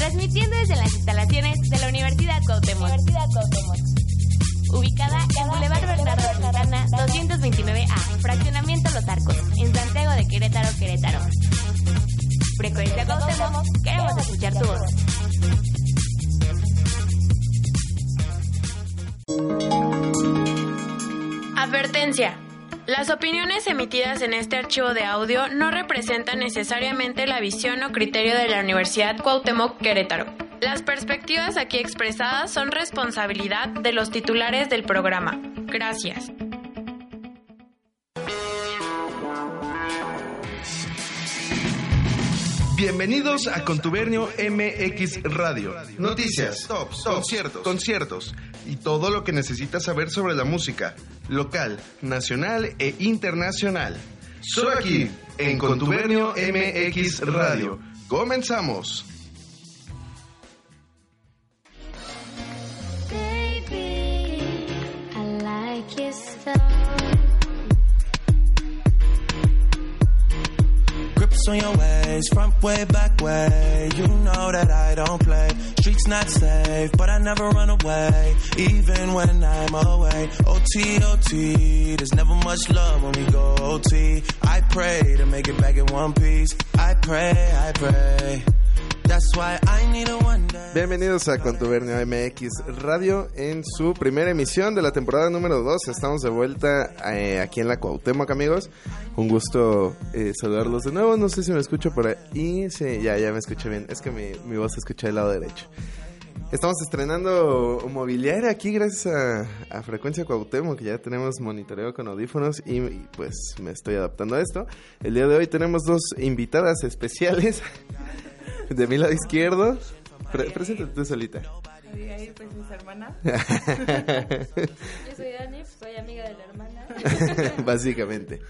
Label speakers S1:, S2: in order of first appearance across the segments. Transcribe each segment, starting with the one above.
S1: transmitiendo desde las instalaciones de la Universidad Cuauhtémoc.
S2: Universidad Cuauhtémoc.
S1: Ubicada en Boulevard Bernardo Santana 229A, Fraccionamiento Los Arcos, en Santiago de Querétaro, Querétaro. Frecuencia Cuauhtémoc, queremos escuchar tu voz.
S3: Advertencia. Las opiniones emitidas en este archivo de audio no representan necesariamente la visión o criterio de la Universidad Cuauhtémoc Querétaro. Las perspectivas aquí expresadas son responsabilidad de los titulares del programa. Gracias.
S4: Bienvenidos a Contubernio MX Radio. Noticias, tops, conciertos, conciertos y todo lo que necesitas saber sobre la música local, nacional e internacional. Solo aquí en Contubernio MX Radio. Comenzamos.
S5: Baby, I like
S6: on your ways, front way, back way. You know that I don't play. Streets not safe, but I never run away, even when I'm away. OT, OT, there's never much love when we go OT. I pray to make it back in one piece. I pray, I pray.
S4: Bienvenidos a Contubernio MX Radio en su primera emisión de la temporada número 2. Estamos de vuelta eh, aquí en la Cuauhtémoc, amigos. Un gusto eh, saludarlos de nuevo. No sé si me escucho por ahí. Sí, ya, ya me escuché bien. Es que mi, mi voz se escucha del lado derecho. Estamos estrenando mobiliario aquí gracias a, a Frecuencia Cuauhtémoc, que ya tenemos monitoreo con audífonos y, y, pues me estoy adaptando a esto. El día de hoy tenemos dos invitadas especiales. De mi lado izquierdo, pre preséntate tú solita.
S7: Abigail, pues mis hermanas. Yo soy Dani, pues, soy amiga de la hermana.
S4: Básicamente.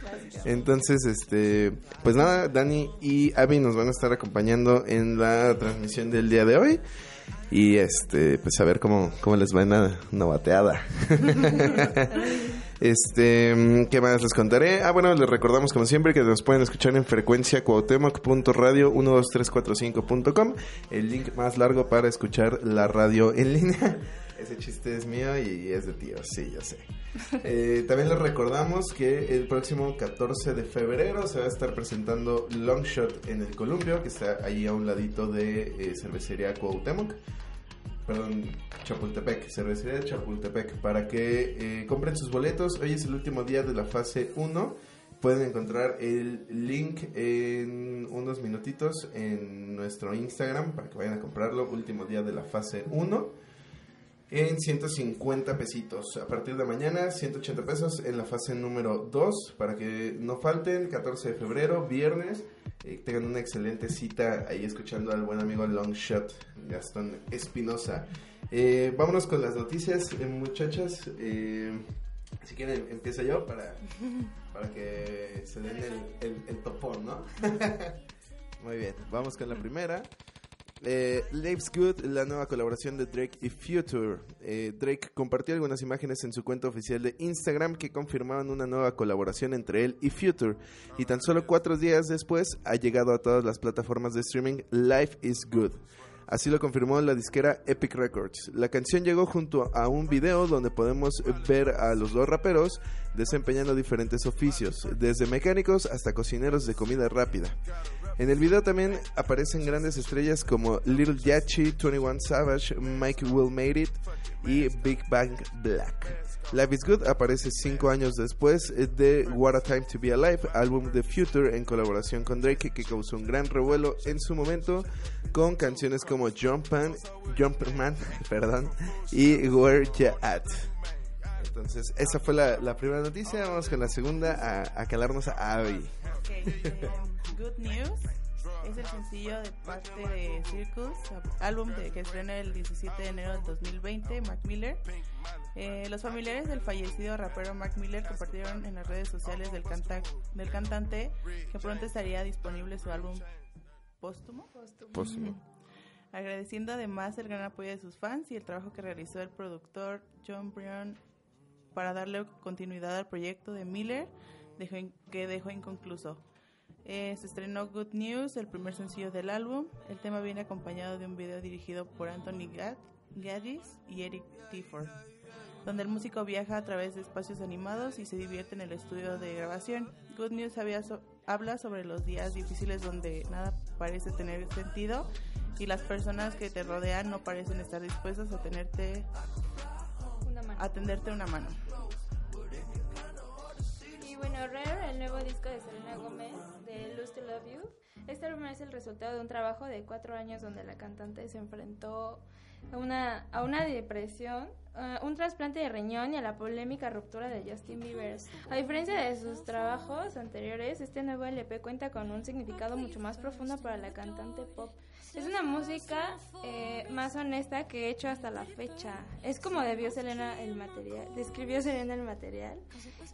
S4: Entonces, este, pues nada, Dani y Abby nos van a estar acompañando en la transmisión del día de hoy. Y este, pues a ver cómo, cómo les va una, una bateada. Este, ¿qué más les contaré? Ah, bueno, les recordamos como siempre que nos pueden escuchar en frecuencia cuauhtémoc.radio 12345.com, el link más largo para escuchar la radio en línea. Ese chiste es mío y es de tío, sí, yo sé. Eh, también les recordamos que el próximo 14 de febrero se va a estar presentando Longshot en el Columbio, que está ahí a un ladito de eh, cervecería Cuauhtémoc perdón, Chapultepec, cervecería de Chapultepec, para que eh, compren sus boletos. Hoy es el último día de la fase 1. Pueden encontrar el link en unos minutitos en nuestro Instagram para que vayan a comprarlo. Último día de la fase 1 en 150 pesitos. A partir de mañana, 180 pesos en la fase número 2 para que no falten. 14 de febrero, viernes. Eh, tengan una excelente cita ahí escuchando al buen amigo Longshot, Gastón Espinosa. Eh, vámonos con las noticias, eh, muchachas. Eh, si quieren, empiezo yo para, para que se den el, el, el topón, ¿no? Muy bien, vamos con la primera. Eh, Life's Good, la nueva colaboración de Drake y Future. Eh, Drake compartió algunas imágenes en su cuenta oficial de Instagram que confirmaban una nueva colaboración entre él y Future. Y tan solo cuatro días después ha llegado a todas las plataformas de streaming Life is Good. Así lo confirmó la disquera Epic Records. La canción llegó junto a un video donde podemos ver a los dos raperos desempeñando diferentes oficios, desde mecánicos hasta cocineros de comida rápida. En el video también aparecen grandes estrellas como Little Yachty, 21 Savage, Mike Will Made It y Big Bang Black. Life is Good aparece cinco años después de What a Time to Be Alive, álbum de Future en colaboración con Drake que causó un gran revuelo en su momento con canciones como Jumpman, Jumpman perdón, y Where Ya At. Entonces, esa fue la, la, primera noticia. Vamos con la segunda a, a calarnos a Abby.
S7: Okay, um, good News es el sencillo de parte de Circus, álbum de, que estrena el 17 de enero del 2020, Mac Miller. Eh, los familiares del fallecido rapero Mac Miller compartieron en las redes sociales del, canta del cantante que pronto estaría disponible su álbum póstumo.
S4: Póstumo.
S7: Agradeciendo además el gran apoyo de sus fans y el trabajo que realizó el productor John Bryan para darle continuidad al proyecto de Miller dejó in, que dejó inconcluso. Eh, se estrenó Good News, el primer sencillo del álbum. El tema viene acompañado de un video dirigido por Anthony Gad Gaddis y Eric Tifford, donde el músico viaja a través de espacios animados y se divierte en el estudio de grabación. Good News había so- habla sobre los días difíciles donde nada parece tener sentido y las personas que te rodean no parecen estar dispuestas a tenerte
S2: Una mano.
S7: a tenderte una mano.
S2: Y bueno, Rare, el nuevo disco de Selena Gómez, de Lose to Love You. Este álbum es el resultado de un trabajo de cuatro años donde la cantante se enfrentó a una, a una depresión, a un trasplante de riñón y a la polémica ruptura de Justin Bieber. A diferencia de sus trabajos anteriores, este nuevo LP cuenta con un significado mucho más profundo para la cantante pop. Es una música eh, más honesta que he hecho hasta la fecha. Es como debió Selena el material, describió Selena el material.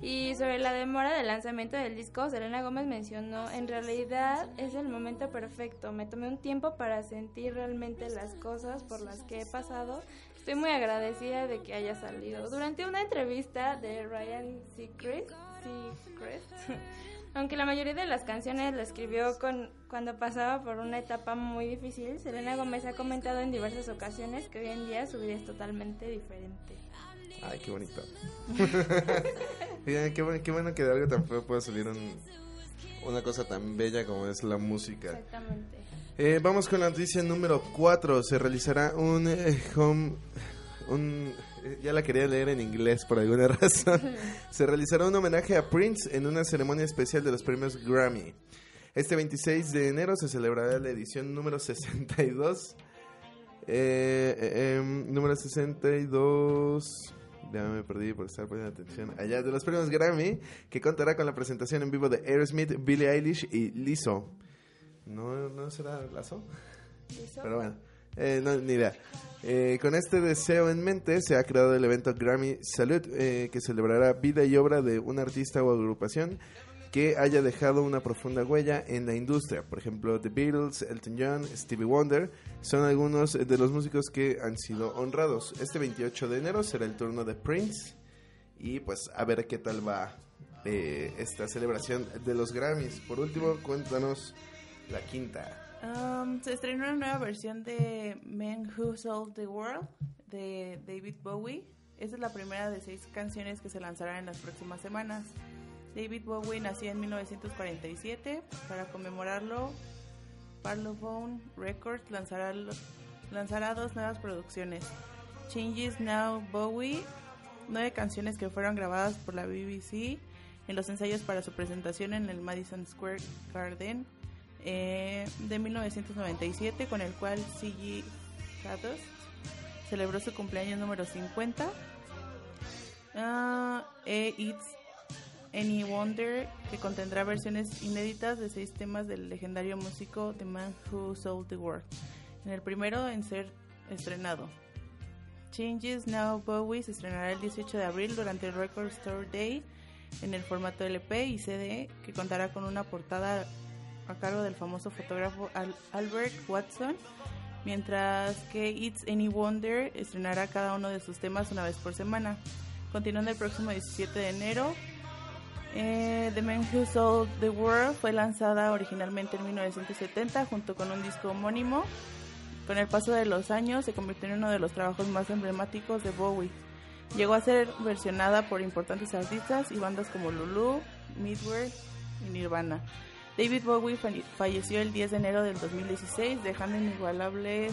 S2: Y sobre la demora del lanzamiento del disco, Selena Gómez mencionó, en realidad es el momento perfecto. Me tomé un tiempo para sentir realmente las cosas por las que he pasado. Estoy muy agradecida de que haya salido. Durante una entrevista de Ryan Seacrest, Seacrest aunque la mayoría de las canciones la escribió con, cuando pasaba por una etapa muy difícil, Selena Gómez ha comentado en diversas ocasiones que hoy en día su vida es totalmente diferente.
S4: Ay, qué bonito. Qué, bueno, qué bueno que de algo tan feo pueda salir un- una cosa tan bella como es la música.
S2: Exactamente.
S4: Eh, vamos con la noticia número 4. Se realizará un eh, home... Un, ya la quería leer en inglés por alguna razón. Se realizará un homenaje a Prince en una ceremonia especial de los premios Grammy. Este 26 de enero se celebrará la edición número 62. Eh, eh, em, número 62. Ya me perdí por estar poniendo atención. Allá de los premios Grammy, que contará con la presentación en vivo de Aerosmith, Billie Eilish y Lizzo. ¿No, no será Lazo?
S2: ¿Eso?
S4: Pero bueno, eh, no, ni idea. Eh, con este deseo en mente se ha creado el evento Grammy Salute, eh, que celebrará vida y obra de un artista o agrupación que haya dejado una profunda huella en la industria. Por ejemplo, The Beatles, Elton John, Stevie Wonder son algunos de los músicos que han sido honrados. Este 28 de enero será el turno de Prince y pues a ver qué tal va eh, esta celebración de los Grammys. Por último, cuéntanos la quinta.
S7: Um, se estrenó una nueva versión de Men Who Sold the World de David Bowie. Esta es la primera de seis canciones que se lanzarán en las próximas semanas. David Bowie nació en 1947. Para conmemorarlo, Parlophone Records lanzará, lanzará dos nuevas producciones. Changes Now Bowie, nueve canciones que fueron grabadas por la BBC en los ensayos para su presentación en el Madison Square Garden eh, de 1997, con el cual C.G. Stardust celebró su cumpleaños número 50. Ah, e It's Any Wonder, que contendrá versiones inéditas de seis temas del legendario músico The Man Who Sold the World, en el primero en ser estrenado. Changes Now Bowie se estrenará el 18 de abril durante el Record Store Day en el formato LP y CD, que contará con una portada a cargo del famoso fotógrafo Al- Albert Watson, mientras que It's Any Wonder estrenará cada uno de sus temas una vez por semana. Continuando el próximo 17 de enero, eh, The Man Who Sold the World fue lanzada originalmente en 1970 junto con un disco homónimo. Con el paso de los años se convirtió en uno de los trabajos más emblemáticos de Bowie. Llegó a ser versionada por importantes artistas y bandas como Lulu, Midway y Nirvana. David Bowie falle- falleció el 10 de enero del 2016, dejando inigualable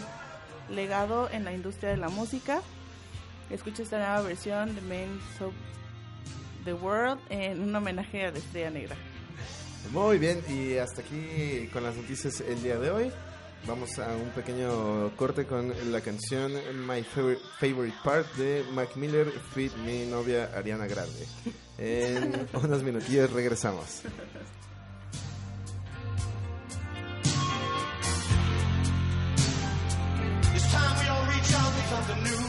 S7: legado en la industria de la música. Escucha esta nueva versión de Men So The World en un homenaje a la Estrella Negra.
S4: Muy bien, y hasta aquí con las noticias el día de hoy. Vamos a un pequeño corte con la canción My Favor- Favorite Part de Mac Miller feat mi novia Ariana Grande. En unos minutillos regresamos.
S6: Time we all reach out for something new.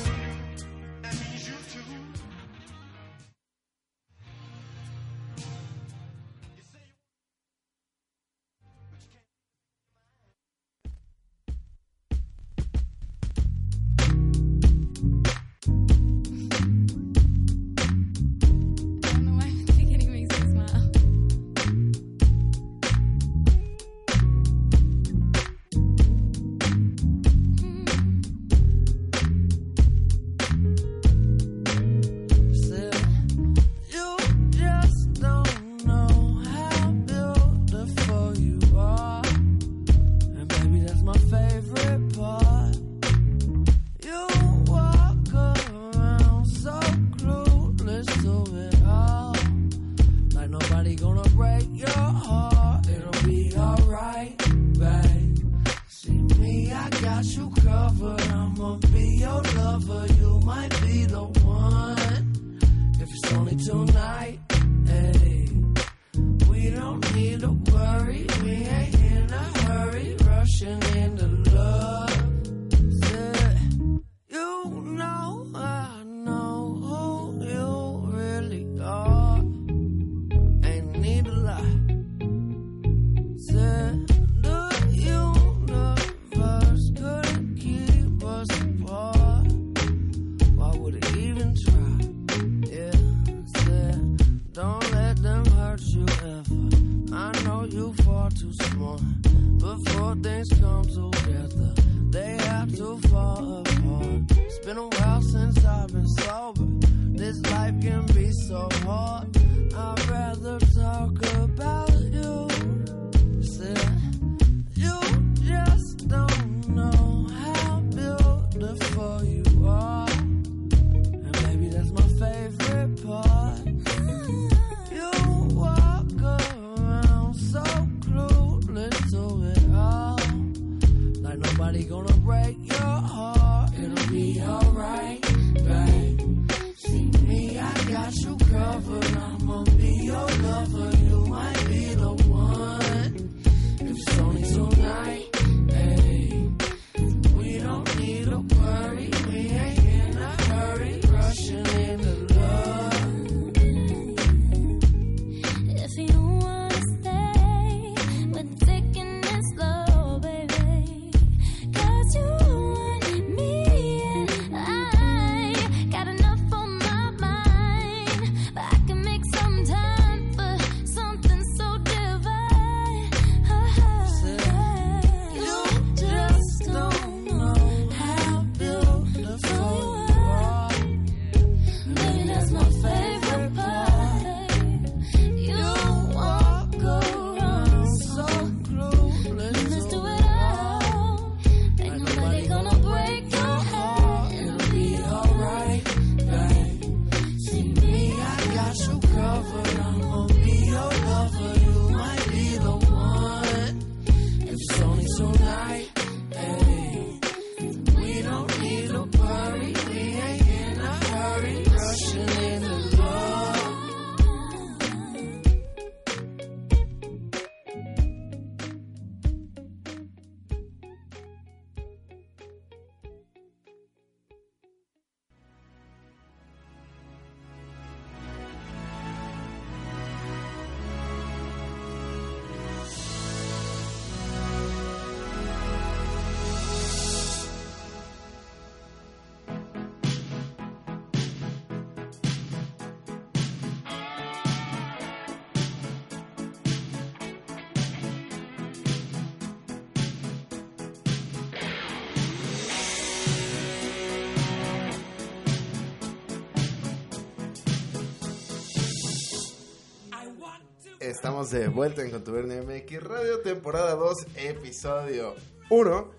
S4: Estamos de vuelta en Contubernio MX Radio, temporada 2, episodio 1.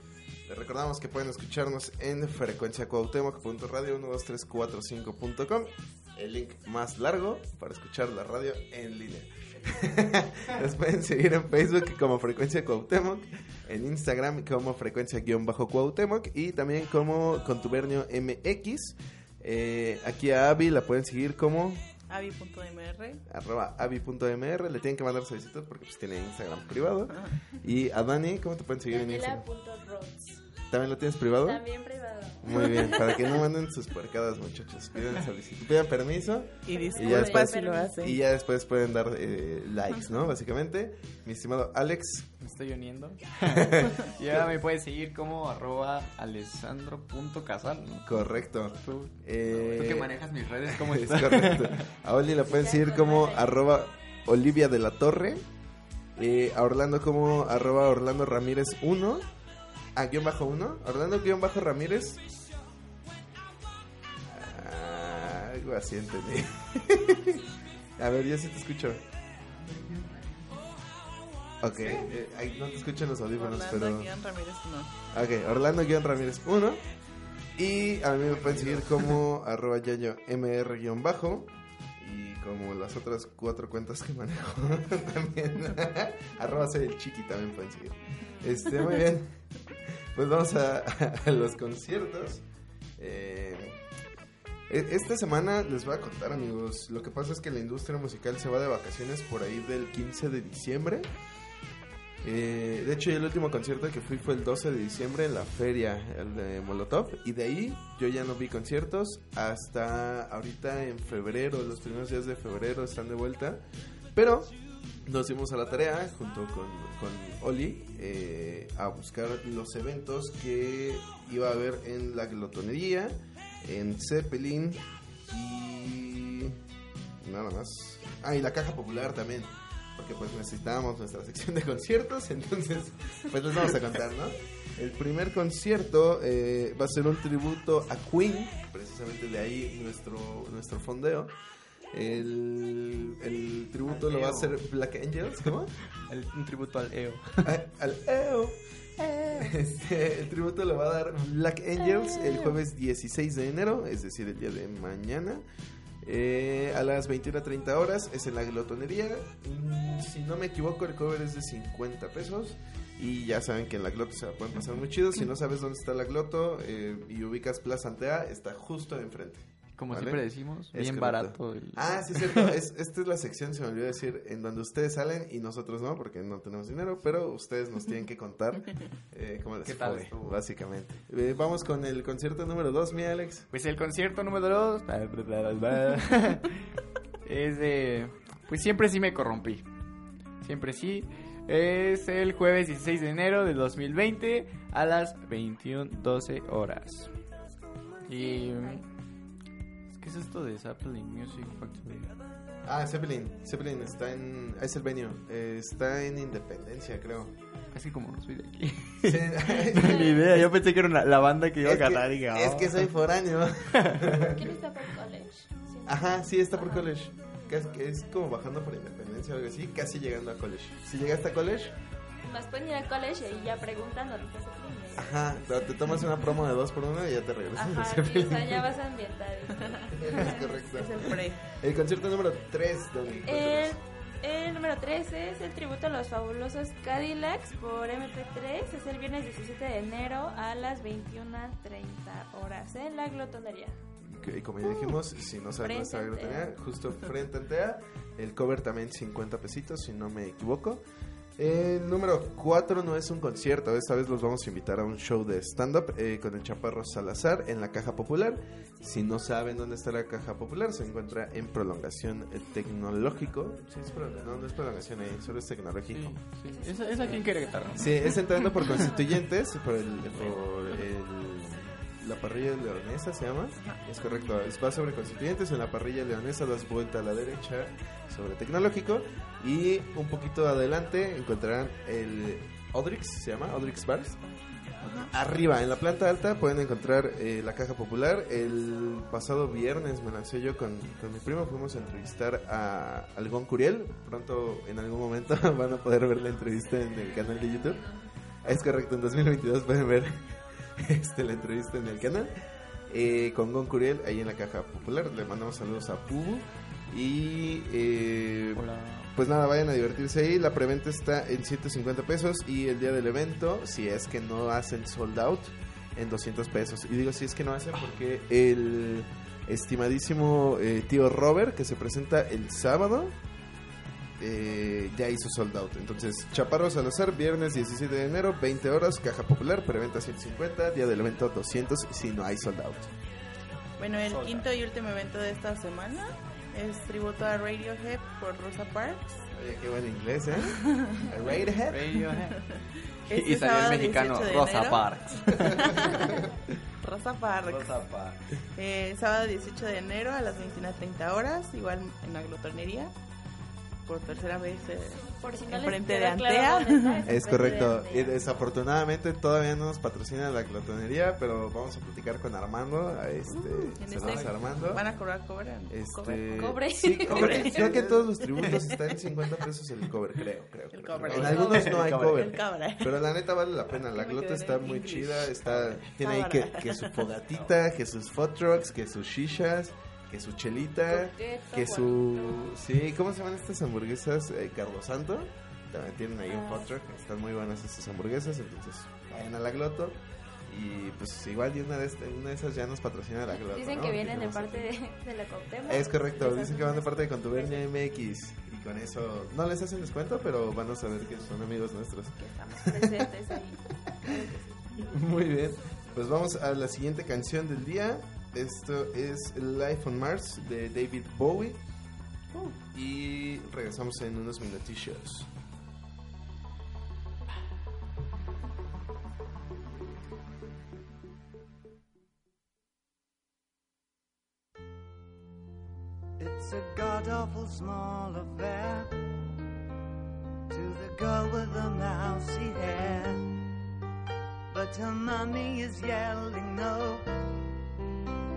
S4: Les recordamos que pueden escucharnos en frecuenciacuauhtémoc.radio 12345.com, el link más largo para escuchar la radio en línea. Nos pueden seguir en Facebook como Frecuencia Cuauhtémoc, en Instagram como Frecuencia-Cuauhtémoc y también como Contubernio MX. Eh, aquí a Abby la pueden seguir como
S7: Avi.mr.
S4: arroba avi.mr. Le tienen que mandar solicitud porque pues tiene Instagram privado. Y a Dani, ¿cómo te pueden seguir en Instagram? ¿También lo tienes privado?
S2: También privado.
S4: Muy bien, para que no manden sus puercadas, muchachos. Pidan solicitud, pidan permiso.
S7: Y
S4: Y ya después,
S7: si lo hace.
S4: y ya después pueden dar eh, likes, ¿no? Básicamente. Mi estimado Alex,
S8: Me estoy uniendo. y ahora me puedes seguir como arroba alessandro.casal. ¿no?
S4: correcto.
S8: Tú,
S4: Eh,
S8: tú que manejas mis redes, ¿cómo
S4: es
S8: estás?
S4: correcto. A Oli la pueden seguir como arroba Olivia de la Torre. Eh, a Orlando como arroba Orlando Ramírez 1. A guion bajo 1. Orlando guion bajo Ramírez. Ah, algo así entendí. a ver, yo sí te escucho. Ok, eh, ahí no te escuchan los audífonos,
S7: Orlando
S4: pero...
S7: Guión Ramírez no.
S4: Ok, Orlando Guión Ramírez 1. Y a mí me pueden seguir como arroba yayo mr guion bajo. Y como las otras cuatro cuentas que manejo también. arroba el chiqui también pueden seguir. Este, muy bien. Pues vamos a, los conciertos. Eh, e- esta semana les voy a contar, amigos. Lo que pasa es que la industria musical se va de vacaciones por ahí del 15 de diciembre. Eh, de hecho, el último concierto que fui fue el 12 de diciembre en la feria, el de Molotov. Y de ahí yo ya no vi conciertos hasta ahorita en febrero, los primeros días de febrero están de vuelta. Pero nos dimos a la tarea junto con, con Oli eh, a buscar los eventos que iba a haber en la glotonería, en Zeppelin y nada más. Ah, y la caja popular también. Porque pues necesitábamos nuestra sección de conciertos, entonces pues les vamos a contar, ¿no? El primer concierto eh, va a ser un tributo a Queen, precisamente de ahí nuestro, nuestro fondeo. El, el tributo lo va a hacer Black Angels, ¿cómo?
S8: El- un tributo al EO.
S4: A- al EO. Este, el tributo lo va a dar Black Angels el jueves 16 de enero, es decir, el día de mañana. Eh, a las 21.30 horas es en la glotonería. Mm, Si no me equivoco, el cover es de 50 pesos. Y ya saben que en la gloto se la pueden pasar muy chido. Si no sabes dónde está la gloto eh, y ubicas Plaza Antea, está justo enfrente.
S8: Como
S4: ¿Vale?
S8: siempre decimos,
S4: Es
S8: bien
S4: correcto.
S8: barato. el-
S4: Ah, sí, es cierto. Es, esta es la sección, se me olvidó decir, en donde ustedes salen y nosotros no, porque no tenemos dinero, pero ustedes nos tienen que contar eh, cómo les
S8: ¿Qué tal
S4: fue,
S8: estuvo?
S4: básicamente. Eh, vamos con el concierto número 2, mi Alex.
S8: Pues el concierto número 2 es de... Pues siempre sí me corrompí. Siempre sí. Es el jueves 16 de enero del 2020 a las 21.12 horas. Y... ¿Qué es esto de Zeppelin Music Factory?
S4: Ah, Zeppelin. Zeppelin está en... Es el venue. eh, está en Independencia, creo.
S8: Es que como no soy de aquí.
S4: Sí.
S8: Ni idea, yo pensé que era una- la banda que iba
S4: es,
S8: a cantar. y
S4: que,
S8: dije,
S4: es
S8: "Oh".
S4: que soy foráneo.
S2: ¿Quién está por college? Sí.
S4: Ajá, sí, está por college. Casi- que es como bajando por Independencia o algo así, casi llegando a college. Si llegaste a college,
S2: Más pueden ir al college y ya preguntan dónde está Zeppelin.
S4: Ajá, te tomas una promo de dos por uno y ya te regresas. a
S2: Ajá, o sea, ya vas ambientar.
S4: es correcto.
S7: Es el pre.
S4: El concierto número 3, Dani.
S2: El, el número 13 es el tributo a los fabulosos Cadillacs por MP3. Es el viernes 17 de enero a las 21.30 horas en la glotonería.
S4: Y como ya dijimos, si no saben dónde está la
S2: Frente a
S4: grotería, justo frente a Antea. El cover también 50 pesitos, si no me equivoco. El número 4 no es un concierto, esta vez los vamos a invitar a un show de stand-up eh, con el Chaparro Salazar en la Caja Popular. Si no saben dónde está la Caja Popular, se encuentra en prolongación eh, tecnológico. Sí, es no, no es prolongación ahí, solo es tecnológico.
S8: Sí, sí. Es, es aquí en Querétaro.
S4: Sí, es entrando por Constituyentes, por, el, por el- la parrilla leonesa se llama. Es correcto, es- va sobre Constituyentes, en la parrilla leonesa das vuelta a la derecha sobre Tecnológico y un poquito adelante encontrarán el Odrix, se llama Odrix Bars. Arriba, en la planta alta, pueden encontrar eh, la caja popular. El pasado viernes me lancé yo con, con mi primo, fuimos a entrevistar a Algón Curiel. Pronto, en algún momento, van a poder ver la entrevista en el canal de YouTube. Es correcto, en 2022 pueden ver este, la entrevista en el canal. Eh, con Gon Curiel, ahí en la caja popular. Le mandamos saludos a Pubu. Y eh,
S8: Hola.
S4: pues nada, vayan a divertirse ahí. La preventa está en 150 pesos y el día del evento, si es que no hacen sold out, en 200 pesos. Y digo si es que no hacen porque el estimadísimo eh, tío Robert, que se presenta el sábado, eh, ya hizo sold out. Entonces, Chaparro Salazar, viernes 17 de enero, 20 horas, caja popular, preventa 150, día del evento 200 si no hay sold out.
S7: Bueno, el quinto y último evento de esta semana es tributo a Radiohead por Rosa Parks.
S4: Oye, qué buen inglés, ¿eh? Radiohead.
S8: Radiohead.
S7: Este
S8: y salió el mexicano
S7: 18 de
S8: Rosa. Parks.
S7: Rosa Parks.
S8: Rosa Parks.
S7: Eh, sábado 18 de enero a las 21.30 horas, igual en la glotonería. Por tercera vez eh,
S2: Por si no les
S7: enfrente de
S2: claro
S7: Antea.
S4: Es correcto.
S2: de
S4: Y desafortunadamente todavía no nos patrocina la glotonería, pero vamos a platicar con Armando. A este,
S7: en
S4: saludos
S7: este-
S4: a Armando.
S7: Van a cobrar, cobran.
S4: Este,
S2: Cobre.
S4: Sí, creo,
S7: Cobre.
S4: que- creo que en todos los tributos está en 50 pesos el cover, creo, creo.
S7: El
S4: creo.
S7: cover.
S4: En
S7: El
S4: algunos no hay
S7: cabra.
S4: Pero la neta vale la pena, la glota está muy
S7: English.
S4: chida, está, tiene ahí que, que su fogatita, que sus food trucks, que sus shishas, que su chelita,
S2: Coqueto,
S4: que su... Sí, ¿cómo se llaman estas hamburguesas? Eh, Carlos Santo, también tienen ahí un
S2: Ah,
S4: food truck, están muy buenas estas hamburguesas, entonces vayan a la gloto. Y pues igual y una de, este- una de esas ya nos patrocina la glota.
S2: Dicen
S4: ¿no?
S2: que vienen de parte de, de la Cuauhtémoc.
S4: es correcto, dicen que van de parte de Contubernia MX y con eso no les hacen descuento, pero van a saber que son amigos nuestros.
S2: Que estamos presentes ahí.
S4: Muy bien, pues vamos a la siguiente canción del día. Esto es Life on Mars de David Bowie. Y regresamos en unos minutillos.
S9: It's a god awful small affair to the girl with the mousy hair. But her mummy is yelling no,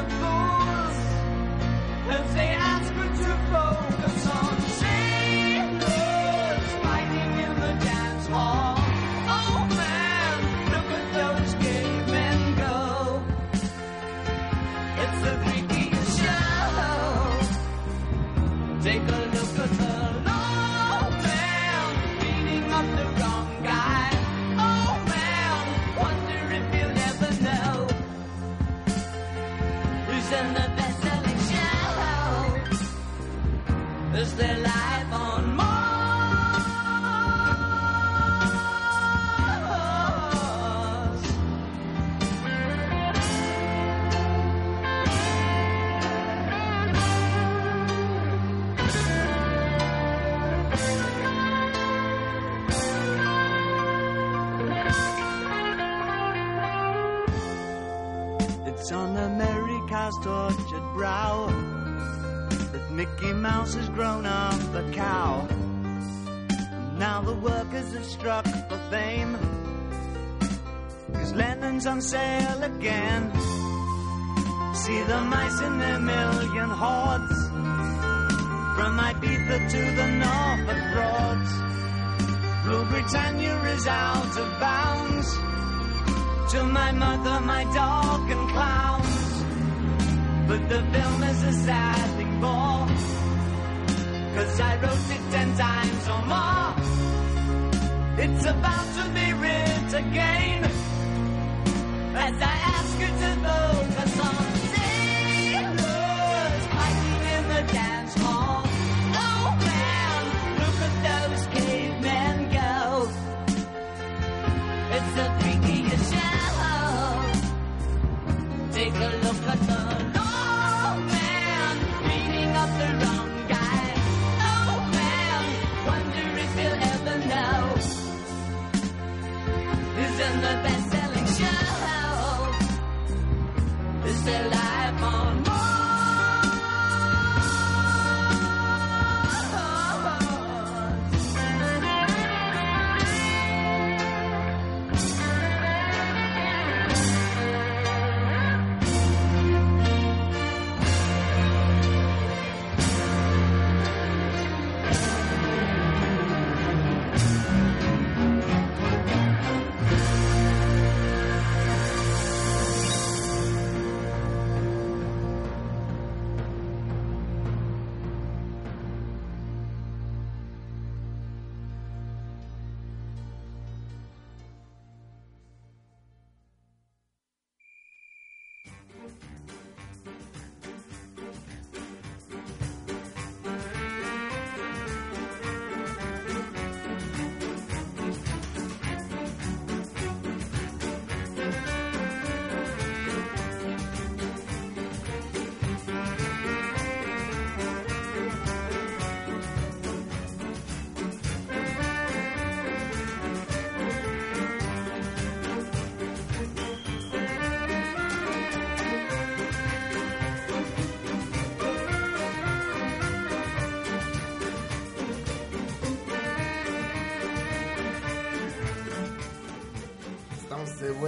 S9: vegetables and say struck for fame. Cause Lennon's on sale again. See the mice in their million hordes. From Ibiza to the Norfolk Broads. Rule Britannia is out of bounds to my mother, my dog, and clowns. But the film is a sad thing for, cause I wrote it ten times or more. It's about to be writ again, as I ask you to focus on fighting in the dance hall. Oh man, look at those cavemen go. It's the freakiest show. Take a look at the best-selling show. Is there life on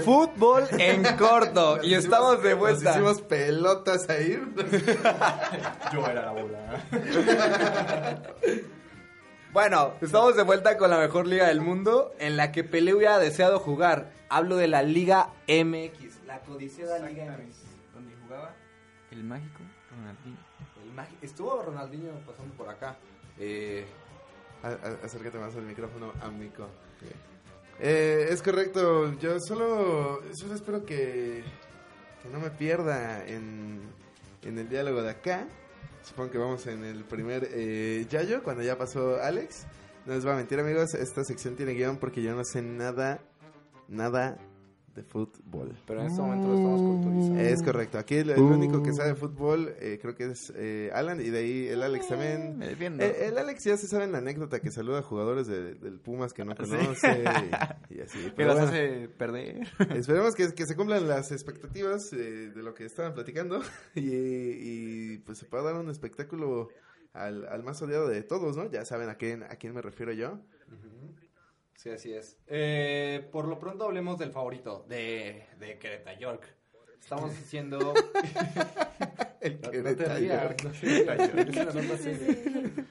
S10: Fútbol en corto. Y estamos de
S4: Nos
S10: vuelta.
S4: hicimos pelotas ahí.
S8: Yo era la bola.
S10: Bueno, estamos de vuelta con la mejor liga del mundo en la que Pelé hubiera deseado jugar. Hablo de la Liga MX, la codiciada Liga MX.
S8: Donde jugaba el mágico Ronaldinho.
S10: El Estuvo Ronaldinho pasando por acá. Eh,
S4: A- acércate más al micrófono, amigo. Eh, es correcto, yo solo, solo espero que, que no me pierda en, en el diálogo de acá. Supongo que vamos en el primer eh, Yayo, cuando ya pasó Alex. No les voy a mentir, amigos, esta sección tiene guion porque yo no sé nada, nada de fútbol.
S10: pero en este momento lo estamos culturizando.
S4: Es correcto, aquí el, el único que sabe de fútbol eh, creo que es eh, Alan y de ahí el Alex también.
S8: Me defiendo.
S4: Eh, el Alex ya se sabe la anécdota que saluda a jugadores de- del Pumas que no conoce y, y así.
S8: que
S4: Pero
S8: las
S4: bueno,
S8: hace perder.
S4: esperemos que, que se cumplan las expectativas eh, de lo que estaban platicando y, y, pues se pueda dar un espectáculo al, al más odiado de todos, ¿no? Ya saben a quién, a quién me refiero yo.
S10: Sí, así es. Eh, por lo pronto hablemos del favorito de, de Querétaro York. Estamos diciendo...
S4: El
S10: No,
S4: Querétaro York.
S10: no.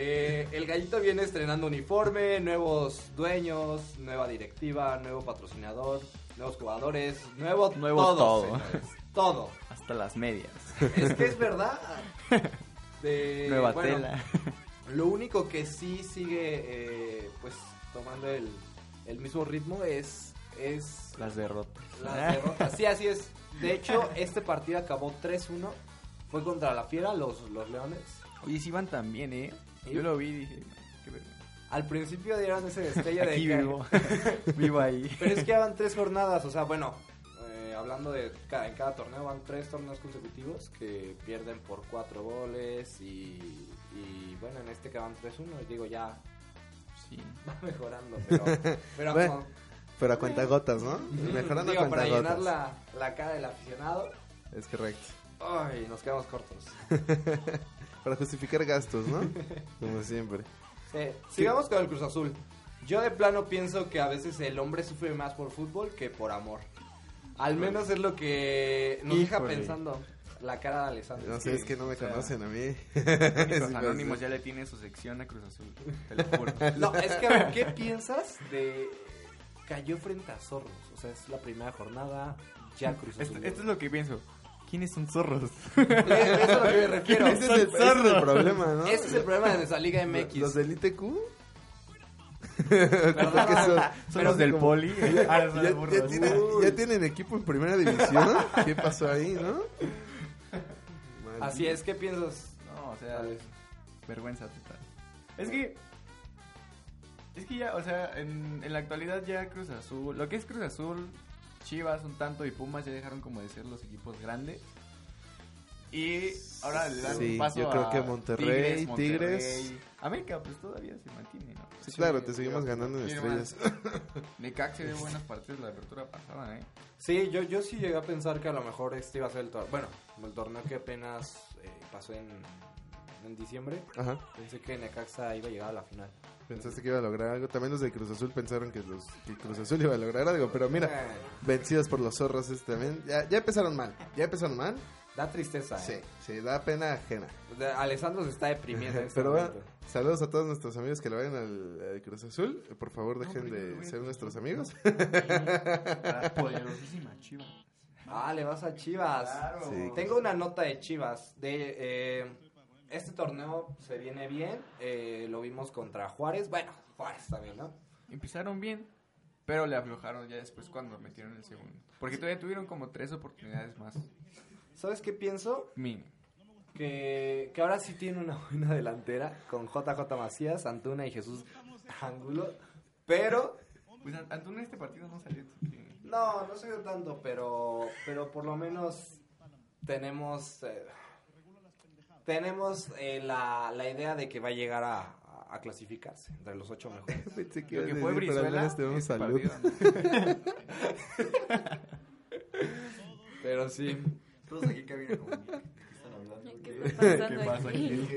S10: Eh, el gallito viene estrenando uniforme, nuevos dueños, nueva directiva, nuevo patrocinador, nuevos jugadores, nuevo,
S8: Nuevo
S10: todo.
S8: todo.
S10: señores, todo.
S8: Hasta las medias.
S10: Es que es verdad. De-
S8: Nueva
S10: bueno,
S8: tela.
S10: Lo único que sí sigue eh, pues tomando el, el mismo ritmo es, es
S8: Las derrotas.
S10: la derrota. Sí, así es. De hecho, este partido acabó 3-1. Fue contra la Fiera, los, los Leones.
S8: Oye, sí van tan bien, ¿eh?
S10: ¿Sí?
S8: Yo lo vi y dije, "No, qué vergüenza".
S10: Al principio dieron ese destello de
S8: Aquí
S10: que-
S8: vivo. vivo ahí.
S10: Pero es que van tres jornadas, o sea, bueno, eh, hablando de cada, en cada torneo van tres torneos consecutivos que pierden por cuatro goles y, y bueno, en este que van 3-1, digo ya
S8: Sí.
S10: va mejorando, pero, pero
S4: Bueno, Pero a cuentagotas, ¿no? Mejorando a
S10: digo, para llenar la, la cara del aficionado,
S4: Es correcto.
S10: ay, nos quedamos cortos.
S4: Para justificar gastos, ¿no? Como siempre.
S10: Sí, sigamos con el Cruz Azul. Yo de plano pienso que a veces el hombre sufre más por fútbol que por amor. Al menos es lo que nos deja pensando la cara de Alessandro.
S4: No sé, es que no me
S8: o sea,
S4: conocen a mí.
S8: Los anónimos ya le tienen su sección a Cruz Azul. Te lo juro.
S10: No, es que a ver, ¿qué piensas de cayó frente a Zorros? O sea, es la primera jornada, ya Cruz
S8: Esto,
S10: Azul.
S8: esto es lo que pienso. ¿Quiénes son zorros?
S10: Eso es a lo que me refiero.
S4: Ese es, el, ese es el problema, ¿no?
S10: Ese es el problema de nuestra Liga MX.
S4: Los del ITQ. Son-
S8: Son los del
S4: como-
S8: poli. Son
S4: ya, ya tienen, ya tienen equipo en primera división. ¿Qué pasó ahí, no?
S10: Así es, ¿qué piensas?
S8: No, o sea, vergüenza total. Es que. Es que ya, o sea, en, en la actualidad ya Cruz Azul. Lo que es Cruz Azul, Chivas un tanto y Pumas ya dejaron como de ser los equipos grandes. Y ahora le dan
S4: Sí,
S8: un paso
S4: yo creo
S8: a
S4: que Monterrey,
S8: Monterrey.
S4: Tigres.
S8: América, pues todavía se mantiene, ¿no?
S4: Sí, claro, te seguimos ganando en estrellas.
S8: Necaxa dio buenas partidas la apertura pasada, ¿eh?
S10: Sí, yo, yo sí llegué a pensar que a lo mejor este iba a ser el torneo. Bueno, el torneo que apenas eh, pasó en, en diciembre.
S4: Ajá.
S10: Pensé que Necaxa iba a llegar a la final.
S4: Pensaste que iba a lograr algo. También los de Cruz Azul pensaron que, los, que Cruz Azul iba a lograr algo. Pero mira,
S10: Eh,
S4: vencidos por los zorros este también. Ya, ya empezaron mal. Ya empezaron mal.
S10: da tristeza.
S4: Sí,
S10: ¿eh?
S4: sí, da pena ajena.
S10: De- Alessandro se está deprimiendo. en este
S4: Pero bueno, saludos a todos nuestros amigos que le vayan al, al Cruz Azul. Por favor, dejen
S8: le voy
S4: de ser nuestros amigos.
S8: La poderosísima Chivas.
S10: Ah, le vas a Chivas.
S4: Sí.
S10: Tengo una nota de Chivas. De eh, este torneo se viene bien. eh, lo vimos contra Juárez. Bueno, Juárez también, ¿no?
S8: Empezaron bien, pero le aflojaron ya después cuando metieron el segundo. Porque todavía tuvieron como tres oportunidades más.
S10: ¿Sabes qué pienso?
S8: Mínimo.
S10: Que, que ahora sí tiene una buena delantera con JJ Macías, Antuna y Jesús Ángulo. Pero
S8: Pues An- Antuna este partido no salió.
S10: No, no sé tanto, pero, pero por lo menos tenemos eh, tenemos eh, la, la idea de que va a llegar a, a- a clasificarse entre los ocho mejores.
S4: Pensé que
S8: Lo que fue
S4: pero
S8: Brizuela. este
S4: salud.
S10: Pero sí.
S8: Todos aquí cabina como, ¿de qué ¿Qué pasa
S2: aquí?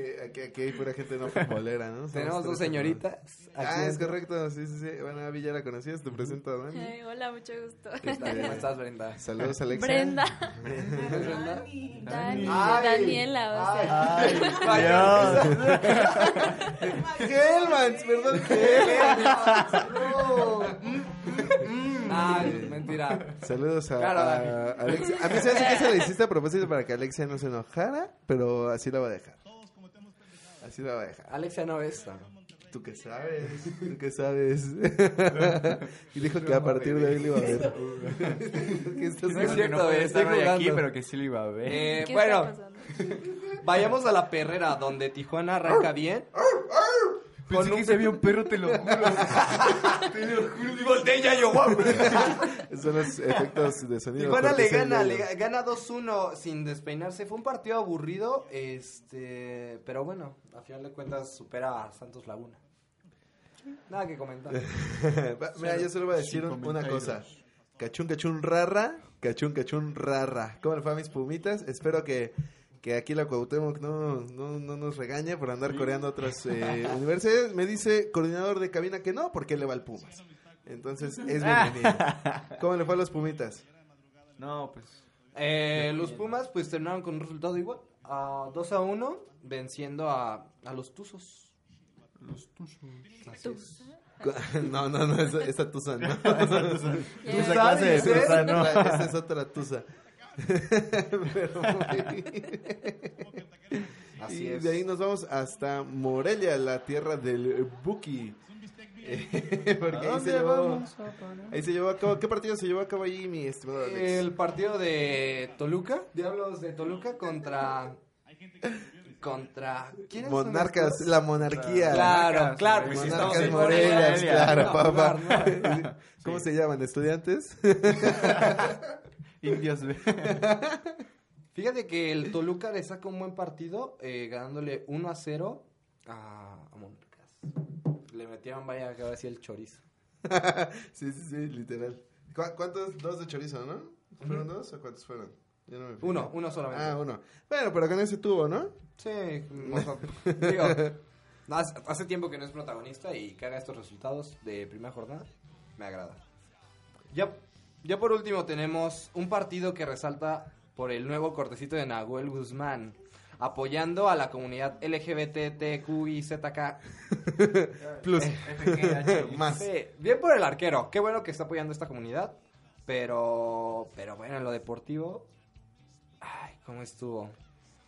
S4: Hay pura gente no futbolera, ¿no? Somos
S10: Tenemos dos señoritas.
S4: Ah, es correcto, sí, sí, sí. Bueno, Avi ya la conocías, te presento a Dani.
S2: Ay, hola, mucho gusto.
S10: ¿Cómo estás, Brenda?
S4: Saludos, Alexa.
S2: Brenda.
S10: Brenda?
S2: Dani,
S10: Ay.
S2: Daniela, o sea.
S4: Hellmans, perdón, Hellmans. No.
S10: Ah, mentira.
S4: Saludos a,
S10: Claro,
S4: a
S10: Dani.
S4: Alexia. A mí se hace que se le hiciste a propósito para que Alexia no se enojara, pero así la va a dejar. Así la va a dejar.
S10: Alexia no es.
S4: ¿Tú qué sabes? ¿Tú qué sabes? y dijo que a partir de ahí le iba a ver. ¿Qué estás
S10: No es cierto,
S8: no estar hoy aquí, pero que sí lo iba a ver.
S10: Eh,
S2: ¿Qué
S10: bueno, vayamos a la perrera, donde Tijuana arranca bien.
S8: Pensé que se había un perro, te lo juro.
S10: Y volteé ya yo, guau.
S4: Son los efectos de sonido.
S10: Tijuana le gana, le gana 2-1 sin despeinarse. Fue un partido aburrido, este, pero bueno, a final de cuentas supera a Santos Laguna. Nada que comentar.
S4: Mira, yo solo voy a decir un- una cosa. Cachún, cachún, rara. Cachún, cachún, rara. ¿Cómo le fue a mis pumitas? Espero que, que aquí la Cuauhtémoc no, no, no nos regañe por andar coreando otras eh, universidades. Me dice coordinador de cabina que no, porque él le va al Pumas. Entonces, es bienvenido. ¿Cómo le fue a los pumitas?
S8: No, pues.
S10: Eh, los Pumas pues terminaron con un resultado igual, a 2 a 1, venciendo a, a los Tuzos.
S8: Los.
S10: Así es.
S4: No, no, no, esa, esa tusa no. Esa
S10: clase de
S4: tusa
S10: tusa,
S4: no. Esa es otra tusa. Pero muy bien.
S10: Así
S4: y
S10: es.
S4: de ahí nos vamos hasta Morelia, la tierra del Buki. Porque ahí se, llevó, ahí se llevó a cabo. ¿Qué partido se llevó a cabo ahí, mi estimado Alex?
S10: El partido de Toluca, Diablos de Toluca contra contra ¿quiénes son
S4: Monarcas, la monarquía.
S10: Claro,
S8: Monarcas,
S10: claro,
S8: pues,
S4: Monarcas Morelia,
S10: Morelia,
S4: claro,
S10: no,
S4: papá. ¿Cómo se llaman? ¿Estudiantes?
S8: Indios, ve.
S10: Fíjate que el Toluca le saca un buen partido eh, ganándole 1 a 0 a, a Monarcas. Le metieron vaya que ahora sí el chorizo.
S4: sí, sí, sí, literal. ¿Cu- ¿Cuántos? Dos de chorizo, ¿no? ¿Fueron dos o cuántos fueron? Ya no me.
S10: Uno, uno solamente.
S4: Ah, uno. Bueno, pero con ese tuvo, ¿no?
S10: Sí, digo, hace, hace tiempo que no es protagonista y que haga estos resultados de primera jornada, me agrada. Ya, ya por último tenemos un partido que resalta por el nuevo cortecito de Nahuel Guzmán, apoyando a la comunidad LGBTQIZK.
S4: Plus. Más.
S10: Sí, bien por el arquero, qué bueno que está apoyando esta comunidad, pero, pero bueno, en lo deportivo, ay, ¿cómo estuvo?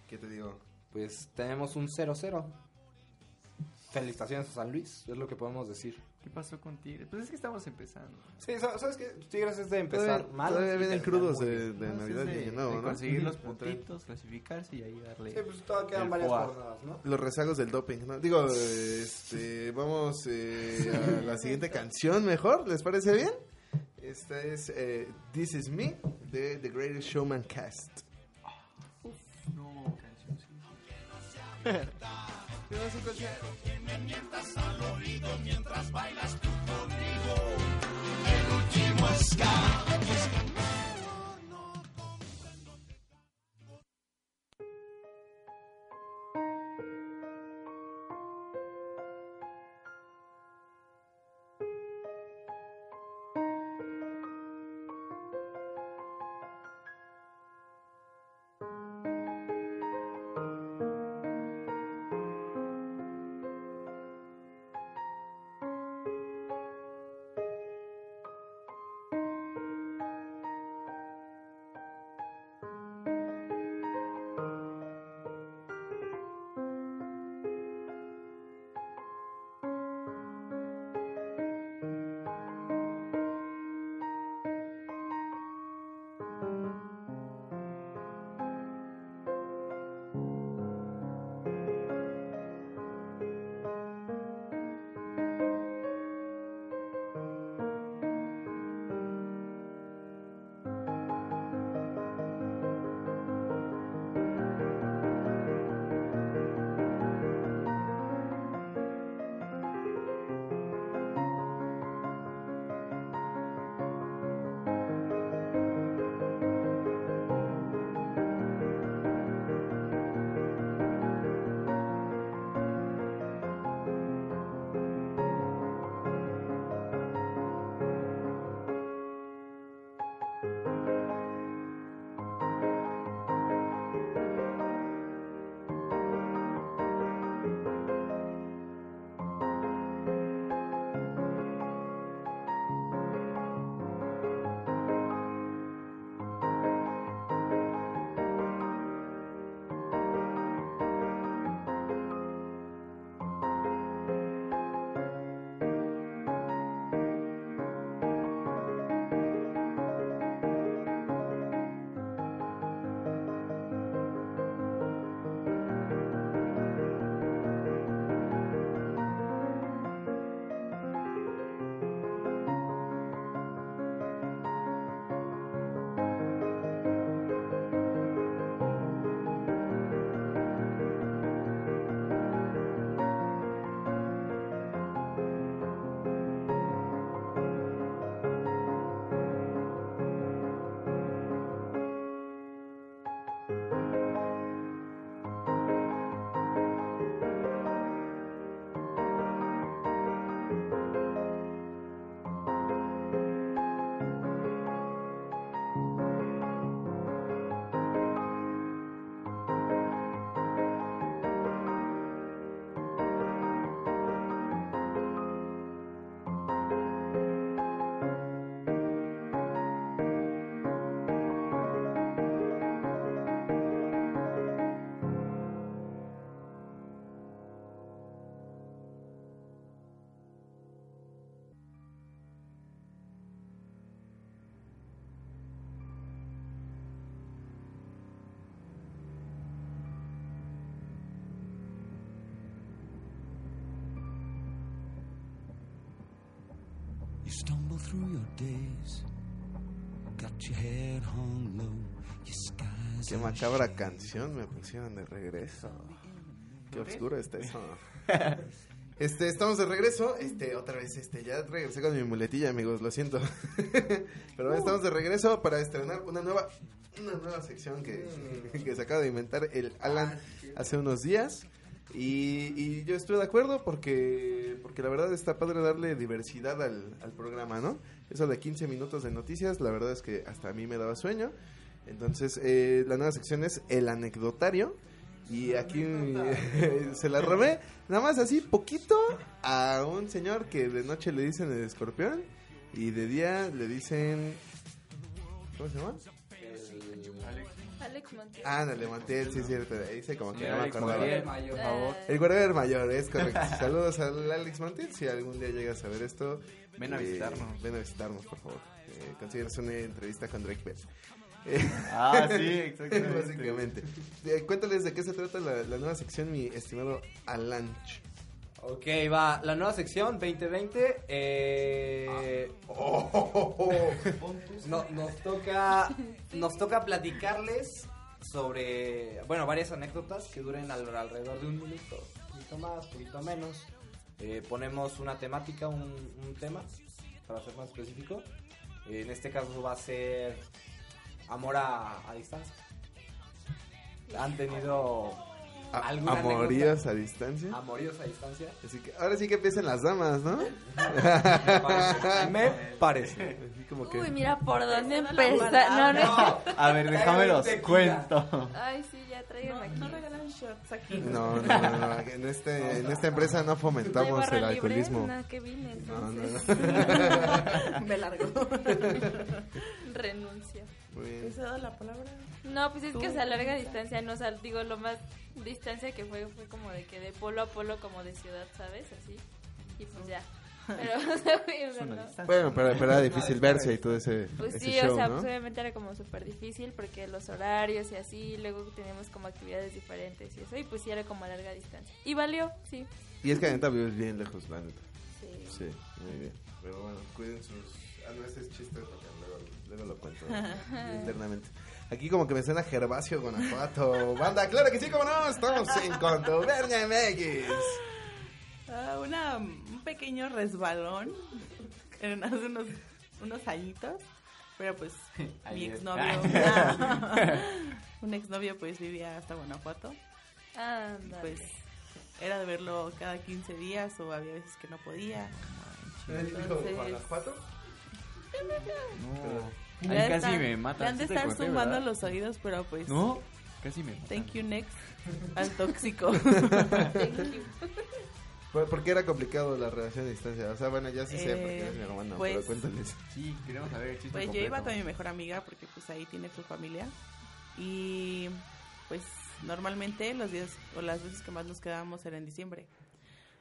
S4: ¿Qué te digo?
S10: Pues tenemos un 0-0. Felicitaciones a San Luis, es lo que podemos decir.
S8: ¿Qué pasó con Tigres? Pues es que estamos empezando.
S10: Sí, sa- ¿sabes qué? Tigres es de empezar
S4: Todavía,
S10: mal.
S4: todavía vienen crudos de, de
S8: No,
S4: Navidad
S8: de-
S4: y Año Nuevo,
S8: de
S4: ¿no?
S8: conseguir los puntitos, clasificarse y ahí darle.
S10: Sí, pues todavía quedan varias jornadas, ¿no?
S4: Los rezagos del doping, ¿no? Digo, este, vamos eh, a la siguiente canción mejor, ¿les parece bien? Esta es eh, This Is Me de The Greatest Showman Cast.
S8: No, canción sí.
S5: Thank
S6: stumble through your days. Got your head hung low, your skies
S4: Qué
S6: are
S4: macabra canción me pusieron de regreso. Qué oscuro está eso. Este, estamos de regreso. Este, otra vez, este, ya regresé con mi muletilla, amigos, lo siento. Pero estamos de regreso para estrenar una nueva, una nueva sección que, que se acaba de inventar el Alan hace unos días. Y, y yo estoy de acuerdo porque, porque la verdad está padre darle diversidad al, al programa, ¿no? Eso de 15 minutos de noticias, la verdad es que hasta a mí me daba sueño. Entonces, eh, la nueva sección es el anecdotario. Y aquí se la robé, nada más así, poquito, a un señor que de noche le dicen el escorpión y de día le dicen. ¿Cómo se llama?
S2: Alex Montiel.
S4: Ándale, Montiel, sí es cierto. Dice como que no me acordaba.
S8: Montiel,
S10: Mayor.
S8: por favor.
S4: El guardián mayor, es correcto. Saludos al Alex Montiel. Si algún día llegas a ver esto,
S8: Ven a
S4: eh,
S8: visitarnos.
S4: Ven a visitarnos, por favor. Eh, consíguenos una entrevista con Drake Bell. Eh,
S8: Ah, sí, exactamente.
S4: Básicamente. Eh, cuéntales de qué se trata la, la nueva sección, mi estimado Alanch.
S10: Ok, va. La nueva sección 2020. Eh, no- nos toca nos toca platicarles sobre, bueno, varias anécdotas que duren al- alrededor de un minuto, un poquito más, un poquito menos. Eh, ponemos una temática, un, un tema, para ser más específico. En este caso va a ser amor a distancia. ¿Han tenido
S4: A-
S10: alguna
S4: Amoríos
S10: anécdota?
S4: a distancia.
S10: Amoríos a distancia?
S4: Así que ahora sí que empiecen las damas, ¿no?
S10: Me parece.
S4: Así como que.
S2: Uy, mira por dónde empezar. No, no.
S8: A ver, déjame los cuento.
S2: Ay, sí, ya traigan
S7: No,
S2: aquí.
S7: no regalan shots aquí.
S4: No, no, no, no, En, este, en esta empresa no
S2: ¿No
S4: fomentamos el alcoholismo.
S2: Nada, que vine,
S4: No, no, no.
S7: Me largo.
S2: Renuncia.
S4: Muy bien.
S7: ¿Te he dado la palabra?
S2: No, pues es
S7: Tú,
S2: que se alarga
S7: Lupita.
S2: distancia, no, o sea, digo, lo más distancia que fue fue como de que de polo a polo como de ciudad, ¿sabes? Así. Y pues ya. Pero, o sea, güey, o sea, no.
S4: Bueno, pero, pero era difícil verse y todo ese,
S2: Pues
S4: ese
S2: sí,
S4: show,
S2: o sea,
S4: ¿no?
S2: pues obviamente era como súper difícil porque los horarios y así, luego teníamos como actividades diferentes y eso, y pues sí era como a larga distancia. Y valió, sí.
S4: Y es que la neta vives bien lejos, la neta.
S2: Sí.
S4: Sí, muy bien. Pero bueno, cuiden sus... Ah, no, ese es chiste porque luego, luego lo cuento internamente. Aquí como que me suena Gervasio Guanajuato. Banda, claro que sí, como no, estamos en Contubernia MX.
S7: Ah, una, un pequeño resbalón en hace unos, unos añitos. Pero pues mi exnovio, un exnovio pues vivía hasta Guanajuato.
S2: Anda.
S7: Pues era de verlo cada 15 días o había veces que no podía. Entonces-
S4: ¿Guanajuato?
S8: No. Ahí casi
S7: estar-
S8: me matan.
S7: Han de
S8: ¿sí te
S7: estar zumbando
S8: verdad?
S7: los oídos, pero pues.
S8: No, casi me matan.
S7: Thank you next al tóxico.
S2: Thank you.
S4: ¿Por, por qué era complicado la relación a distancia? O sea, bueno, ya sí sé, porque
S7: Eh,
S4: eres mi hermano,
S7: pues-
S4: pero cuéntales.
S8: Sí, queremos saber el chiste
S7: Pues yo iba con mi mejor amiga porque pues ahí tiene su familia y pues normalmente los días o las veces que más nos quedábamos era en diciembre.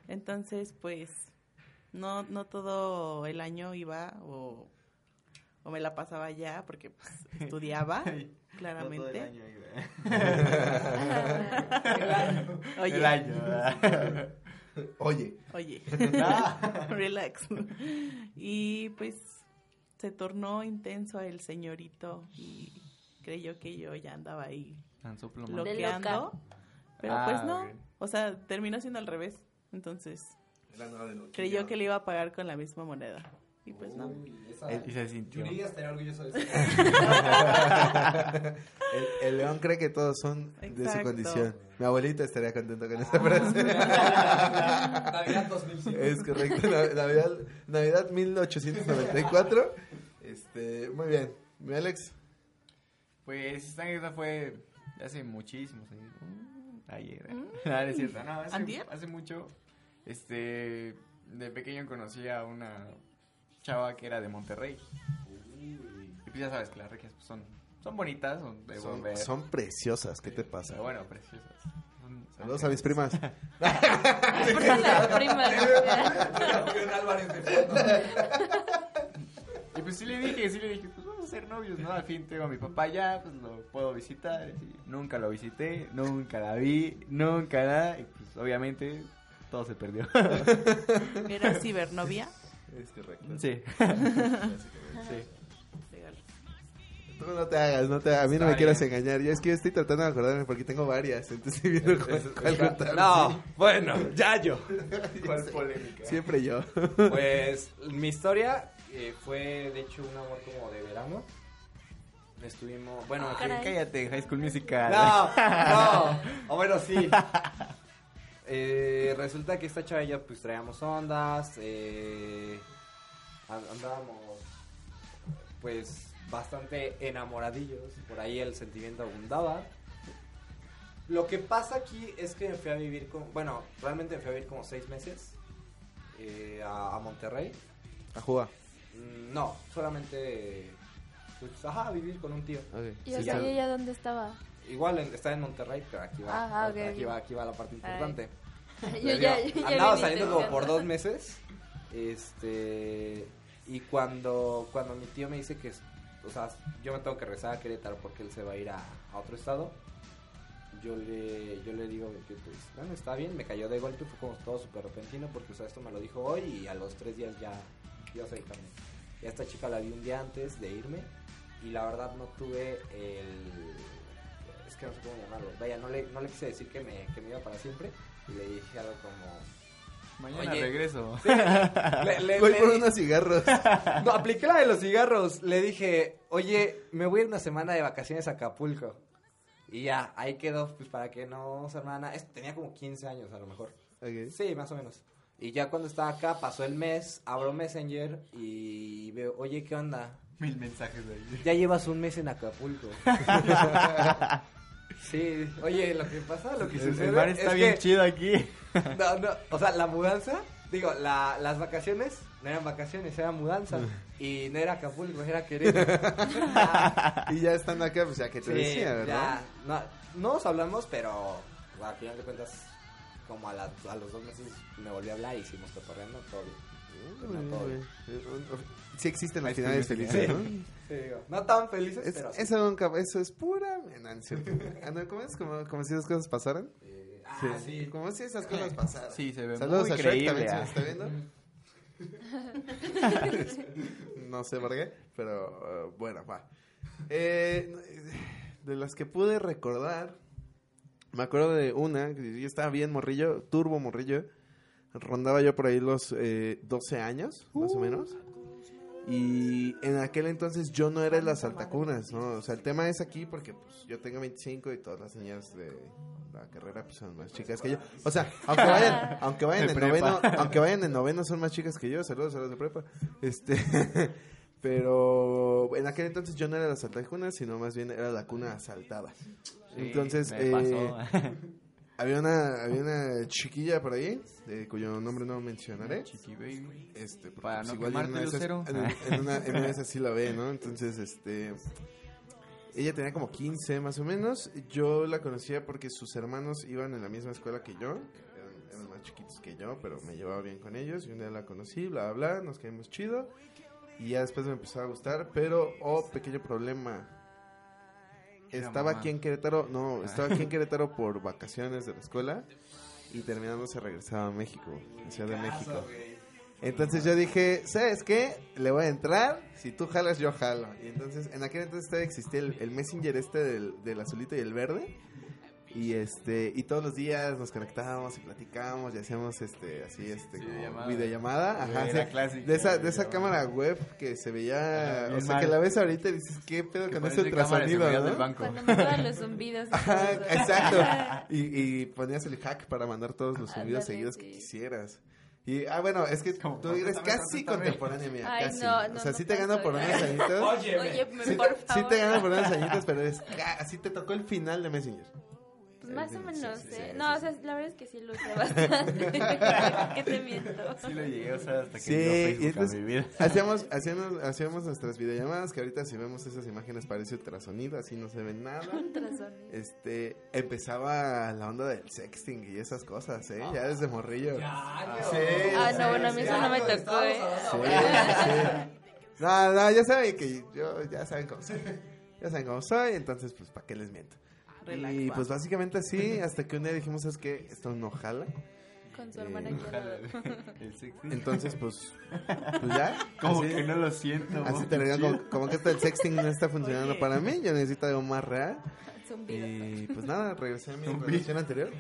S7: Entonces pues no no todo el año iba o, o me la pasaba allá porque pues estudiaba claramente. Oye,
S8: El año. ¿verdad?
S4: Oye,
S7: oye, relax. Y pues se tornó intenso el señorito y creyó que yo ya andaba ahí bloqueando. Pero
S8: Ah,
S7: pues no,
S8: ok.
S7: o sea, terminó siendo al revés. Entonces creyó que le iba a pagar con la misma moneda. Y pues no.
S8: Y se sintió.
S10: Yuridia estaría orgulloso de eso.
S4: el, el león cree que todos son de su condición. Mi abuelita estaría contenta con esa frase.
S10: Navidad 2005.
S4: es correcto, Nav- Navidad, Navidad 1894. Este, muy bien. Mi Alex,
S8: Pues esta anécdota fue hace muchísimos años. Mm, Ayer. ¿eh? No, no es cierto. No, hace, hace mucho. Este. De pequeño conocí a una chava que era de Monterrey. Y pues ya sabes que las regias pues, son, son bonitas, son de buen
S4: son,
S8: ver.
S4: son preciosas. ¿Qué te pasa?
S8: Pero bueno, preciosas. Son-
S4: Saludos a mis primas.
S2: ¿Por qué las primas?
S8: Y pues sí le dije, sí le dije, pues vamos a ser novios, ¿no? Al fin tengo a mi papá ya, pues lo puedo visitar. Y nunca lo visité, nunca la vi, nunca nada. Y pues obviamente todo se perdió.
S7: Era cibernovia.
S4: Es correcto.
S8: Sí.
S4: sí. Tú no te hagas, no te hagas. A mí no me quieras
S10: bien.
S4: engañar. Yo es que yo estoy tratando de acordarme porque tengo varias. Entonces estoy viendo cuál, cuál contar.
S10: No, bueno, ya yo.
S4: ¿Cuál
S10: polémica?
S4: Siempre yo.
S10: Pues mi historia eh, fue de hecho un amor como de verano. Estuvimos, bueno,
S2: Ah, caray.
S8: Cállate, High School Musical.
S10: no, no, o bueno, sí. Eh, resulta que esta chava y yo pues traíamos ondas, eh, an- andábamos pues bastante enamoradillos, por ahí el sentimiento abundaba. Lo que pasa aquí es que me fui a vivir con, bueno, realmente me fui a vivir como seis meses eh, a, a Monterrey.
S4: A jugar.
S10: Mm, No, solamente pues, ajá, a vivir con un tío.
S2: ¿Y
S10: Sí,
S2: o sea,
S10: ya.
S2: ¿y ella dónde estaba?
S10: Igual en- está en Monterrey, pero aquí va,
S2: Ah,
S10: aquí va, aquí va la parte importante.
S2: Yo ya- yo ya
S10: andaba saliendo como por dos meses. Este y cuando cuando mi tío me dice que o sea, yo me tengo que regresar a Querétaro porque él se va a ir a, a otro estado. Yo le yo le digo que pues, bueno, está bien, me cayó de golpe, fue como todo súper repentino porque o sea, esto me lo dijo hoy y a los tres días ya a salir también. Y a esta chica la vi un día antes de irme y la verdad no tuve el es que no sé cómo llamarlo vaya no le, no le quise decir que me, que me iba para siempre y le dije algo como
S8: Mañana
S10: Oye.
S8: regreso.
S10: Sí, le- le-
S4: Voy
S10: le
S4: por unos cigarros.
S10: no apliqué la de los cigarros le dije oye me voy a ir una semana de vacaciones a Acapulco y ya ahí quedó pues para que no se hermana es- tenía como 15 años a lo mejor
S4: Ok.
S10: Sí, más o menos. Y ya cuando estaba acá, pasó el mes, abro Messenger y veo, oye, ¿qué onda?
S8: Mil mensajes de ahí.
S10: Ya llevas un mes en Acapulco. sí, oye, lo que pasa, lo que
S8: El,
S10: sucede
S8: el mar está
S10: es
S8: bien
S10: que-
S8: chido aquí.
S10: No, no, o sea, la mudanza, digo, la, las vacaciones no eran vacaciones, era mudanza. y no era Acapulco, era Querétaro.
S4: y ya estando acá, pues ya que te
S10: Sí,
S4: decía, ¿verdad?
S10: ya, no, no nos hablamos, pero al final de cuentas, como a, la- a los dos meses me volvió a hablar y hicimos cotorreando, todo bien.
S4: Sí existen las finales felices. ¿no?
S10: Sí, digo, no tan felices,
S4: Es-
S10: pero sí.
S4: eso, nunca, eso es pura... Es cierto. Ah, ¿Cómo es? Como, como si esas cosas pasaran.
S10: ah, sí.
S4: Como si esas cosas pasaran.
S8: Sí, se ve
S4: Saludos
S8: muy
S4: a Shrek también,
S8: ah.
S4: está viendo. no sé por qué, pero uh, bueno, va. Eh, de las que pude recordar, me acuerdo de una, que yo estaba bien morrillo, turbo morrillo. Rondaba yo por ahí los eh, 12 años, más o menos. Y en aquel entonces yo no era de las altacunas, ¿no? O sea, el tema es aquí porque pues yo tengo 25 y todas las niñas de la carrera pues son más chicas que yo. O sea, aunque vayan, aunque vayan en noveno, aunque vayan en noveno son más chicas que yo. Saludos a los de prepa. Este, pero en aquel entonces yo no era de las altacunas, sino más bien era la cuna asaltada.
S8: Sí,
S4: entonces,
S8: me
S4: eh,
S8: pasó.
S4: había una, había una chiquilla por ahí, eh, cuyo nombre no mencionaré.
S8: Chiqui baby.
S4: Este,
S8: Para
S4: pues,
S8: no
S4: igual
S8: quemarte,
S4: en una de esas-
S8: Lucero.
S4: En, en una, en una de esas sí la ve, ¿no? Entonces, este... Ella tenía como 15 más o menos. Yo la conocía porque sus hermanos iban en la misma escuela que yo. Eran, eran más chiquitos que yo, pero me llevaba bien con ellos. Y un día la conocí, bla, bla, bla, nos caímos chido. Y ya después me empezó a gustar. Pero, oh, pequeño problema.
S8: Era
S4: Estaba
S8: mamá.
S4: aquí en Querétaro, no, estaba aquí en Querétaro por vacaciones de la escuela. Y terminando se regresaba a México, a Ciudad de México. Entonces yo dije, ¿sabes qué? Le voy a entrar, si tú jalas, yo jalo. Y entonces, en aquel entonces existía el, el messenger este del, del azulito y el verde. Y este, y todos los días nos conectábamos y platicábamos y hacíamos este, así, este, como
S8: Videollamada.
S4: videollamada. Ajá,
S8: Era
S4: sí.
S8: clásica,
S4: de esa, de esa cámara web que se veía,
S8: Ajá,
S4: o sea,
S8: mal.
S4: que la ves ahorita y dices, ¿qué pedo
S8: Que
S4: con ese
S8: de
S4: ultrasonido,
S8: seguridad
S4: no?
S8: del banco.
S2: Cuando mandaban los zumbidos. y
S4: Ajá, exacto. Y, y ponías el hack para mandar todos los
S2: Ándale,
S4: seguidos que
S2: sí.
S4: quisieras. Y, ah, bueno, es que
S8: Como
S4: tú eres casi contemporánea mía,
S2: Ay,
S4: casi.
S2: no,
S4: o
S2: no,
S4: sea,
S2: no
S4: sí te gano por
S2: ya.
S4: unos añitos.
S2: Oye,
S4: Sí,
S2: por
S4: te- sí
S2: favor.
S4: te gano por unos añitos, pero es ca- así te tocó el final de Messenger.
S2: Pues más o
S4: Sí,
S2: menos,
S4: sí,
S2: ¿eh?
S4: sí,
S2: no,
S4: sí,
S2: o sea, la verdad es que sí lo usé bastante. ¿Qué te miento?
S8: Sí lo llegué a usar hasta que
S4: Sí,
S8: Facebook a
S4: entonces
S8: mi vida.
S4: hacíamos, hacíamos, hacíamos nuestras videollamadas, que ahorita si vemos esas imágenes parece ultrasonido, así no se ve nada.
S2: Ultrasonido.
S4: Este, empezaba la onda del sexting y esas cosas, ¿eh? Ya desde morrillo. Sí,
S2: Ah,
S4: sí,
S2: no, bueno, a mí eso no me tocó, ¿eh?
S4: Sí, sí. No, no, ya saben que yo, ya saben cómo soy. Ya saben cómo soy, entonces, pues, ¿para qué les miento?
S7: Relax,
S4: y
S7: va.
S4: pues básicamente así, hasta que un día dijimos, es que esto no jala.
S2: Con su hermana.
S8: El sexting.
S4: Entonces, pues, pues ya.
S8: Como
S4: así-
S8: que no lo siento.
S4: Así terminó, como, como que esto del sexting no está funcionando
S7: Oye.
S4: para mí. Yo necesito algo más real.
S2: Zumbido.
S4: Y pues nada, regresé a mi relación anterior.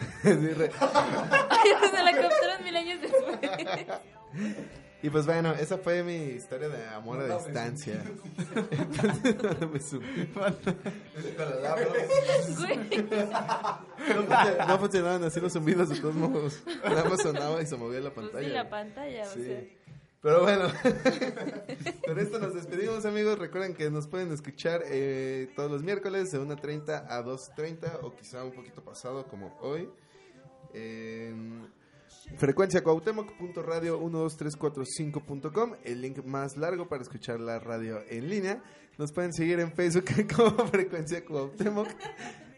S4: Sí, re-
S2: Ay, se la captaron mil años después.
S4: y pues bueno, esa fue mi historia de amor a distancia. Entonces, me subí. No, no funcionaban así los zumbidos de todos modos. Nada más sonaba y se movía la
S2: Pues
S4: pantalla.
S2: sí, la pantalla, o
S4: Sí.
S2: sea.
S4: Pero bueno, con esto nos despedimos amigos. Recuerden que nos pueden escuchar eh, todos los miércoles de 1.30 a 2.30 o quizá un poquito pasado como hoy. En frecuencia cuauhtémoc.radio 12345.com, el link más largo para escuchar la radio en línea. Nos pueden seguir en Facebook como Frecuencia Cuauhtémoc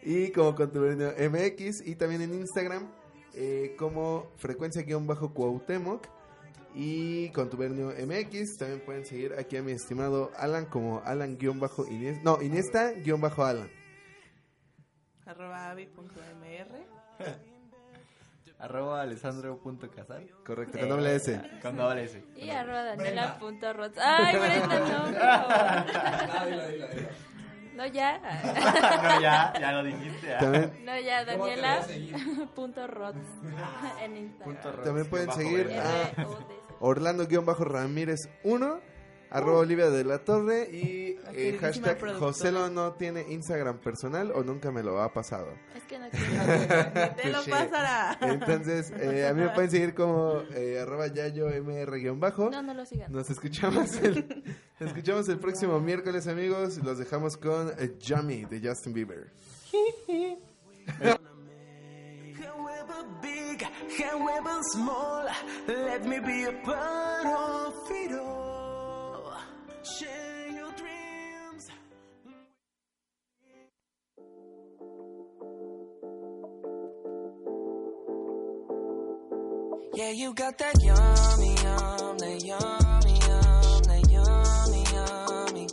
S4: y como Contubernio MX y también en Instagram eh, como Frecuencia-Cuauhtémoc y Contubernio MX. También pueden seguir aquí a mi estimado Alan como Alan-Iniesta. No, Iniesta-Alan.
S7: Arroba avi.mr.
S8: Arroba alessandro.casal.
S4: Correcto, con doble S.
S8: Con doble S.
S2: Y arroba daniela.rots. Ay, Brenda, no.
S10: No.
S2: No, ya.
S8: no, ya, ya lo dijiste.
S4: También,
S2: No, ya. Daniela.rots en Instagram.
S4: También pueden seguir a-
S2: R-O-D-C.
S4: Orlando-Ramírez 1, arroba Olivia de la Torre y eh, hashtag. Joselo no tiene Instagram personal o nunca me lo ha pasado.
S2: Es que no quiero.
S7: Te lo pasará.
S4: Entonces, eh, a mí me pueden seguir como eh, arroba yayo mr-bajo.
S2: No, no lo sigan.
S4: Nos escuchamos el, nos escuchamos el próximo miércoles, amigos. Los dejamos con eh, Yummy de Justin Bieber.
S6: Big, however small, let me be a part of it all. Share your dreams. Yeah, you got that yummy, yum, that yummy, yum, yummy, yummy.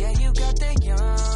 S6: Yeah, you got that yummy,